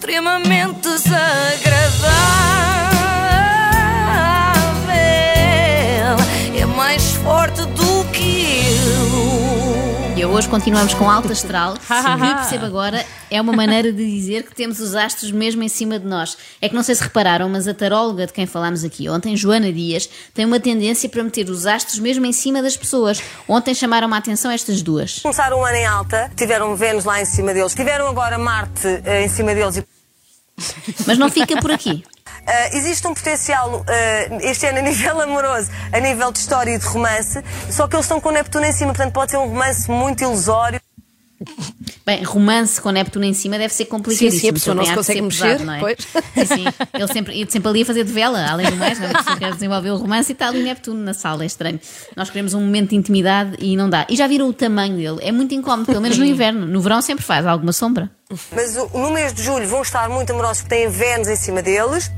extremamente desagradável. Hoje continuamos com alta astral, que percebo agora é uma maneira de dizer que temos os astros mesmo em cima de nós. É que não sei se repararam, mas a taróloga de quem falámos aqui ontem, Joana Dias, tem uma tendência para meter os astros mesmo em cima das pessoas. Ontem chamaram a atenção estas duas. Começaram o ano em alta, tiveram Vênus lá em cima deles, tiveram agora Marte eh, em cima deles e Mas não fica por aqui. Uh, existe um potencial uh, este ano a nível amoroso, a nível de história e de romance, só que eles estão com Neptuno em cima, portanto pode ser um romance muito ilusório. Bem, romance com Neptuno em cima deve ser complicadíssimo. Sim, sim, a pessoa não se consegue mexer, pesado, não é? pois. Sim, sim. Ele sempre, ele sempre ali a fazer de vela, além do mais, não é? a quer desenvolver o romance e está ali Neptuno na sala, é estranho. Nós queremos um momento de intimidade e não dá. E já viram o tamanho dele? É muito incómodo, pelo menos no inverno. No verão sempre faz alguma sombra. Mas no mês de julho vão estar muito amorosos porque têm Vênus em cima deles.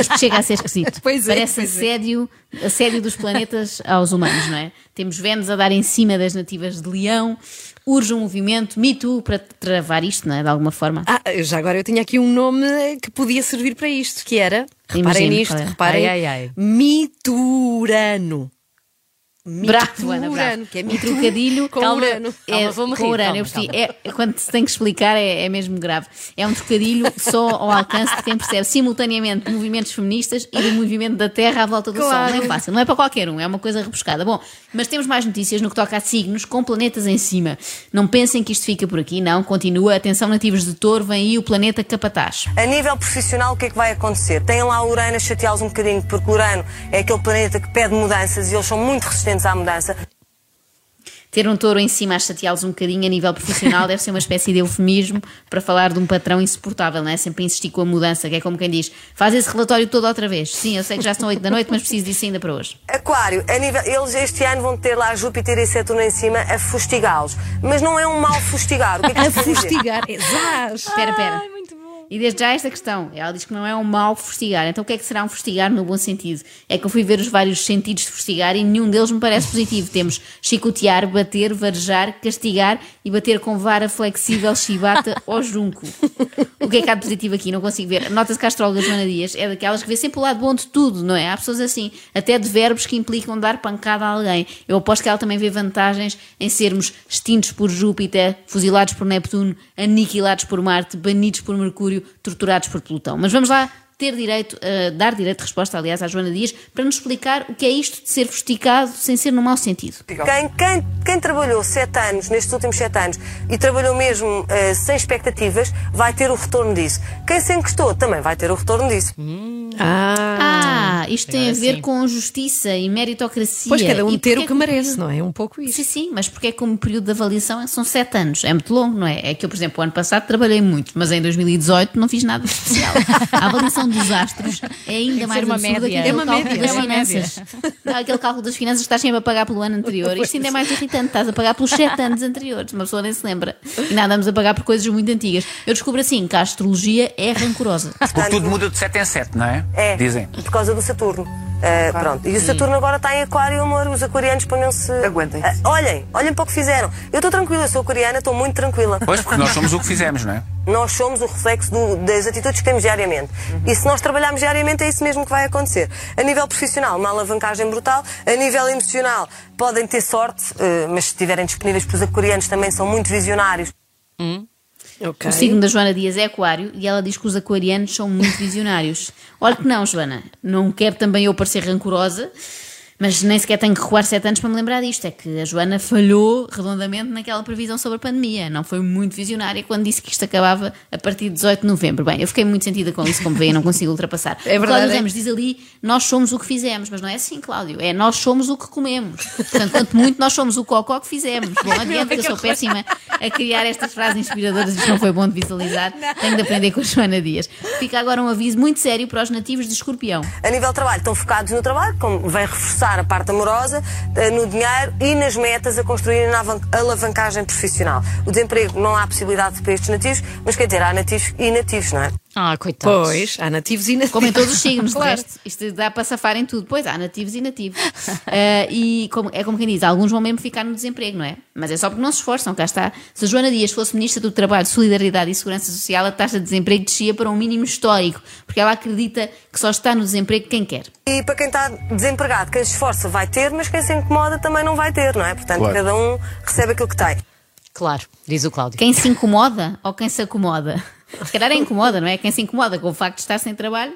Isto chega a ser esquisito. Pois é, Parece pois é. assédio, assédio dos planetas aos humanos, não é? Temos Vênus a dar em cima das nativas de Leão, urge um movimento, Me Too, para travar isto, não é? De alguma forma. Ah, já agora eu tinha aqui um nome que podia servir para isto, que era, reparem Imagino, nisto, é? reparem, Ai, ai, ai. Miturano. Bravo, Ana, bravo. que é E trocadilho com Calma, Urano. É, Calma, vou-me rir, Urano, calma, eu percebi. calma. É, quando se tem que explicar é, é mesmo grave. É um trocadilho só ao alcance de quem percebe simultaneamente movimentos feministas e do movimento da Terra à volta do Claro. Sol. Não é fácil, não é para qualquer um, é uma coisa rebuscada. Bom, mas temos mais notícias no que toca a signos com planetas em cima. Não pensem que isto fica por aqui, não. Continua. Atenção, nativos de touro, vem aí o planeta Capataz. A nível profissional, o que é que vai acontecer? Têm lá Urano a chateá-los um bocadinho, porque Urano é aquele planeta que pede mudanças e eles são muito resistentes à mudança. Ter um touro em cima a chateá-los um bocadinho a nível profissional deve ser uma espécie de eufemismo para falar de um patrão insuportável, não é? Sempre insistir com a mudança, que é como quem diz: faz esse relatório todo outra vez. Sim, eu sei que já são 8 da noite, mas preciso disso ainda para hoje. Aquário, a nível, eles este ano vão ter lá Júpiter e Saturno em cima a fustigá-los. Mas não é um mal fustigar. O que é que A fustigar. Exato. Espera, espera. E desde já esta questão, ela diz que não é um mau fustigar. Então o que é que será um fustigar no bom sentido? É que eu fui ver os vários sentidos de fustigar e nenhum deles me parece positivo. Temos chicotear, bater, varejar, castigar e bater com vara flexível, chibata ou junco. O que é que há de positivo aqui? Não consigo ver. Nota-se que a astróloga Joana Dias é daquelas que vê sempre o lado bom de tudo, não é? Há pessoas assim, até de verbos que implicam dar pancada a alguém. Eu aposto que ela também vê vantagens em sermos extintos por Júpiter, fuzilados por Neptuno, aniquilados por Marte, banidos por Mercúrio, torturados por Plutão. Mas vamos lá ter direito, a dar direito de resposta, aliás, à Joana Dias, para nos explicar o que é isto de ser fustigado sem ser no mau sentido. Quem, quem, quem trabalhou sete anos, nestes últimos sete anos, e trabalhou mesmo eh, sem expectativas, vai ter o retorno disso. Quem se encostou também vai ter o retorno disso. Ah, Ah, isto tem a ver sim. com justiça e meritocracia. pois cada um E ter o que merece, não é? É um pouco Sim, isso. sim, mas porque é que o período de avaliação são sete anos? É muito longo, não é? É que eu, por exemplo, o ano passado trabalhei muito, mas em 2018 não fiz nada de especial. A avaliação dos astros é ainda mais uma absurda média. que aquele É uma cálculo média. das É uma finanças. Não, aquele cálculo das finanças que estás sempre a pagar pelo ano anterior. Isto ainda é mais irritante. Estás a pagar pelos sete anos anteriores. Uma pessoa nem se lembra. E nada, andamos a pagar por coisas muito antigas. Eu descubro assim que a astrologia é rancorosa. Porque tudo muda de 7 em 7, não é? É, Dizem. por causa do Saturno. Ah, pronto. E o Saturno agora está em Aquário, amor. Os aquarianos ponham-se. Aguentem-se. Ah, olhem, olhem para o que fizeram. Eu estou tranquila, sou aquariana, estou muito tranquila. Pois, porque nós somos o que fizemos, não é? Nós somos o reflexo do- das atitudes que temos diariamente. E se nós trabalharmos diariamente, é isso mesmo que vai acontecer. A nível profissional, uma alavancagem brutal. A nível emocional, podem ter sorte, eh, mas se estiverem disponíveis para os aquarianos, também são muito visionários. Ok. O signo da Joana Dias é Aquário e ela diz que os aquarianos são muito visionários. Olha que não, Joana. Não quero também eu parecer rancorosa, mas nem sequer tenho que recuar sete anos para me lembrar disto. É que a Joana falhou redondamente naquela previsão sobre a pandemia. Não foi muito visionária quando disse que isto acabava a partir de 18 de novembro. Bem, eu fiquei muito sentida com isso, como veem, não consigo ultrapassar. É verdade, Cláudio é. Ramos diz ali, nós somos o que fizemos, mas não é assim, Cláudio. É nós somos o que comemos. Portanto, quanto muito, nós somos o cocó que fizemos. Bom, adiante, que eu sou péssima a criar estas frases inspiradoras, isto não foi bom de visualizar. Tenho de aprender com a Joana Dias. Fica agora um aviso muito sério para os nativos de Escorpião. A nível de trabalho, estão focados no trabalho, como vem reforçar a parte amorosa, eh, no dinheiro e nas metas a construírem na avan- alavancagem profissional. O desemprego não há possibilidade para estes nativos, mas quer dizer, há nativos e nativos, não é? Ah, coitados. Pois, há nativos e nativos. Como em todos os signos, Claro. de resto, isto dá para safar em tudo. Pois há nativos e nativos. Ah, e como- é como quem diz, alguns vão mesmo ficar no desemprego, não é? Mas é só porque não se esforçam, cá está. Se a Joana Dias fosse Ministra do Trabalho, Solidariedade e Segurança Social, a taxa de desemprego descia para um mínimo histórico, porque ela acredita que só está no desemprego quem quer. E para quem está desempregado, quem se esforça vai ter, mas quem se incomoda também não vai ter, não é? Portanto, Claro. cada um recebe aquilo que tem. Claro, diz o Cláudio. Quem se incomoda ou quem se acomoda? Se calhar é incomoda, não é? Quem se incomoda com o facto de estar sem trabalho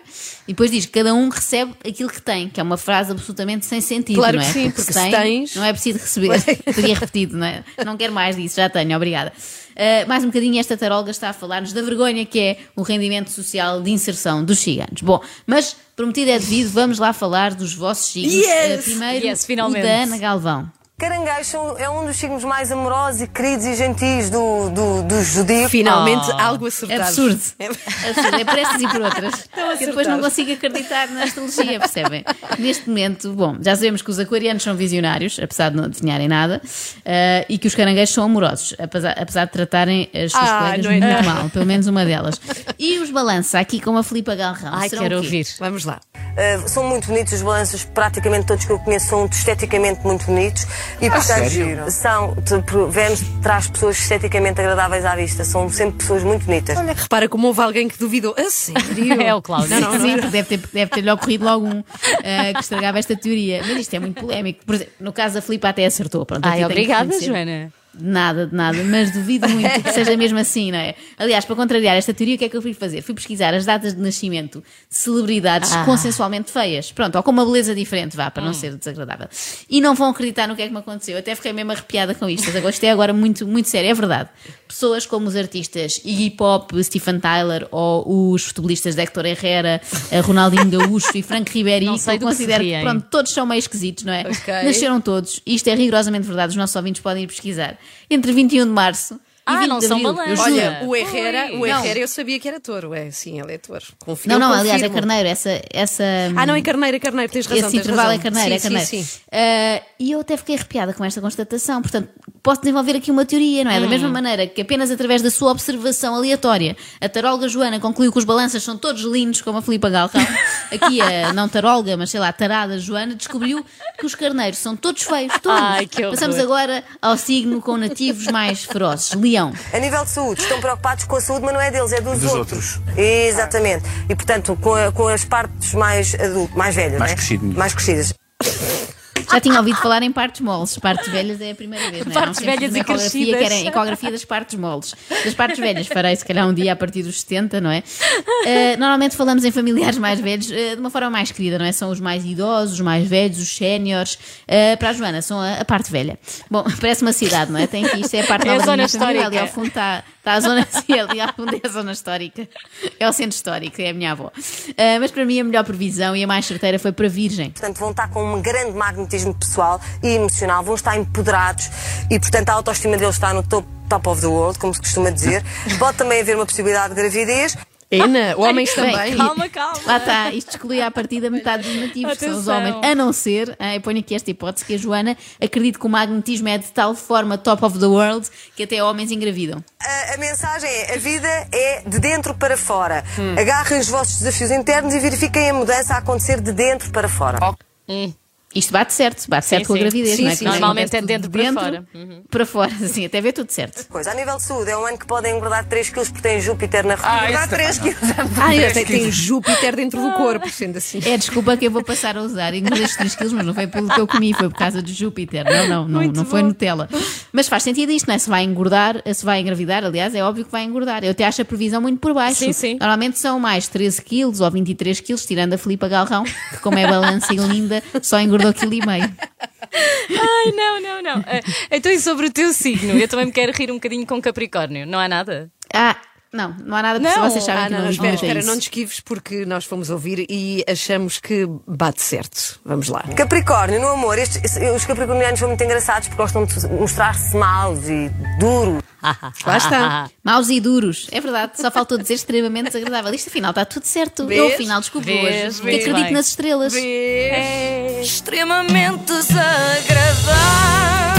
e depois diz que cada um recebe aquilo que tem, que é uma frase absolutamente sem sentido, Claro não é? que sim, porque se tens- não é preciso receber. Teria repetido, não é? Não quero mais disso, já tenho, obrigada. Uh, mais um bocadinho esta taróloga está a falar-nos da vergonha que é o rendimento social de inserção dos ciganos. Bom, mas prometido é devido, vamos lá falar dos vossos signos. Yes! Uh, primeiro, Yes, o finalmente. da Ana Galvão. Caranguejo é um dos signos mais amorosos e queridos e gentis do, do, do judeu. Finalmente, Ah. algo acertado. Absurdo. É- Absurdo. É por estas e por outras. que eu depois não consigo acreditar na astrologia, percebem? Neste momento, bom, já sabemos que os aquarianos são visionários, apesar de não adivinharem nada, eh, e que os caranguejos são amorosos, apesar, apesar de tratarem as suas Ah, colegas não é muito nada. mal, pelo menos uma delas. E os balança aqui com a Filipa Galrão. Ai, serão quero ouvir. Vamos lá. Uh, são muito bonitos os balanços, praticamente todos que eu conheço são esteticamente muito bonitos. E, portanto, são, pro- Vênus traz pessoas esteticamente agradáveis à vista, são sempre pessoas muito bonitas. Olha, repara como houve alguém que duvidou. A sério? É o Cláudio. Não, não, Sim, deve ter, deve ter-lhe ocorrido logo um eh, que estragava esta teoria. Mas isto é muito polémico. Por exemplo, no caso da Filipa até acertou. Pronto, Ai, obrigada. Joana. De nada, de nada, mas duvido muito que seja mesmo assim, não é? Aliás, para contrariar esta teoria, o que é que eu fui fazer? Fui pesquisar as datas de nascimento de celebridades Ah. consensualmente feias. Pronto, ou com uma beleza diferente, vá, para não ser desagradável. E não vão acreditar no que é que me aconteceu. Eu até fiquei mesmo arrepiada com isto. Agora, isto é agora muito, muito sério, é verdade. Pessoas como os artistas Iggy Pop, Stephen Tyler ou os futebolistas de Héctor Herrera, eh, Ronaldinho Gaúcho e Frank Ribéry, Não sei eu que considero que, pronto, todos são meio esquisitos, não é? Ok. Nasceram todos, e isto é rigorosamente verdade, os nossos ouvintes podem ir pesquisar. Entre 21 de março e Ah, 20 não de são abril. balanças. Olha, o Herrera, o. Herrera eu sabia que era touro. É, sim, ele é touro. Confio, Não, não, confirmo. aliás, é carneiro, essa. essa Ah, não, é carneiro, é carneiro, tens razão. esse tens intervalo razão. é carneiro, sim, é carneiro. Sim, sim. Ah, e eu até fiquei arrepiada com esta constatação. Portanto, posso desenvolver aqui uma teoria, não é? Da Hum. mesma maneira que apenas através da sua observação aleatória, a taróloga Joana concluiu que os balanças são todos lindos, como a Filipa Galrão. Aqui a não taróloga, mas sei lá, tarada Joana, descobriu que os carneiros são todos feios, todos. Ai, que horror. Passamos agora ao signo com nativos mais ferozes, Leão. A nível de saúde, estão preocupados com a saúde, mas não é deles, é dos, Dos outros. Exatamente. E, portanto, com, a- com as partes mais adultas, mais velhas, Mais né? crescidas. Mais crescidas. Já tinha ouvido falar em partes moles. Partes velhas é a primeira vez, não é? Partes tempos velhas e ecografia que era ecografia das partes moles. Das partes velhas farei se calhar um dia a partir dos 70, não é? Eh, normalmente falamos em familiares mais velhos eh, de uma forma mais querida, não é? São os mais idosos, os mais velhos, os séniores. Eh, para a Joana, são a, a parte velha. Bom, parece uma cidade, não é? Tem aqui, isto é a parte É da minha família. histórica. Ali ao fundo está, está a zona, sim, ali fundo é a zona histórica. É o centro histórico, é a minha avó. Eh, mas para mim a melhor previsão e a mais certeira foi para Virgem. Portanto, vão estar com um grande magnetismo pessoal e emocional, vão estar empoderados e, portanto, a autoestima deles está no top, top of the world, como se costuma dizer. Pode também haver uma possibilidade de gravidez. Ena, homens também. Calma, calma. Lá está, isto exclui à partida metade dos nativos, que são os Atenção. homens, a não ser, ah, eu ponho aqui esta hipótese, que a Joana acredita que o magnetismo é de tal forma top of the world que até homens engravidam. A, a mensagem é: a vida é de dentro para fora. Hum. Agarrem os vossos desafios internos e verifiquem a mudança a acontecer de dentro para fora. Isto bate certo, bate certo com a sim. gravidez, Sim, não é? sim, Que normalmente é dentro de para fora. Uhum. Para fora, assim, até vê tudo certo. Coisa. A nível de saúde, é um ano que podem engordar 3 quilos porque tem Júpiter na Ah, engordar esse 3 também quilos. Ah, eu tem, tem Júpiter dentro do corpo, sendo assim. É desculpa que eu vou passar a usar. Engordei estes 3 quilos, mas não foi pelo que eu comi, foi por causa de Júpiter. Não, não, não, não foi Nutella. Mas faz sentido isto, não é? Se vai engordar, se vai engravidar, aliás, é óbvio que vai engordar. Eu até acho a previsão muito por baixo. Sim, sim. Normalmente são mais 13 quilos ou 23 quilos, tirando a Filipa Galrão, que como é balança e linda, só engordou quilo e meio. Ai, não, não, não. Ah, Então, e sobre o teu signo? Eu também me quero rir um bocadinho com Capricórnio. Não há nada? Ah, não, não há nada porque Não. vocês sabem Ah, que não, não, espera, é espera, não te esquives porque nós fomos ouvir e achamos que bate certo. Vamos lá. Capricórnio, no amor, estes- os capricornianos são muito engraçados porque gostam de mostrar-se maus e duros. Lá está. Maus e duros, é verdade, só faltou dizer extremamente desagradável. Isto afinal está tudo certo. Eu Vês? afinal descobri Vês, hoje que vês acredito bem. nas estrelas. Extremamente desagradável.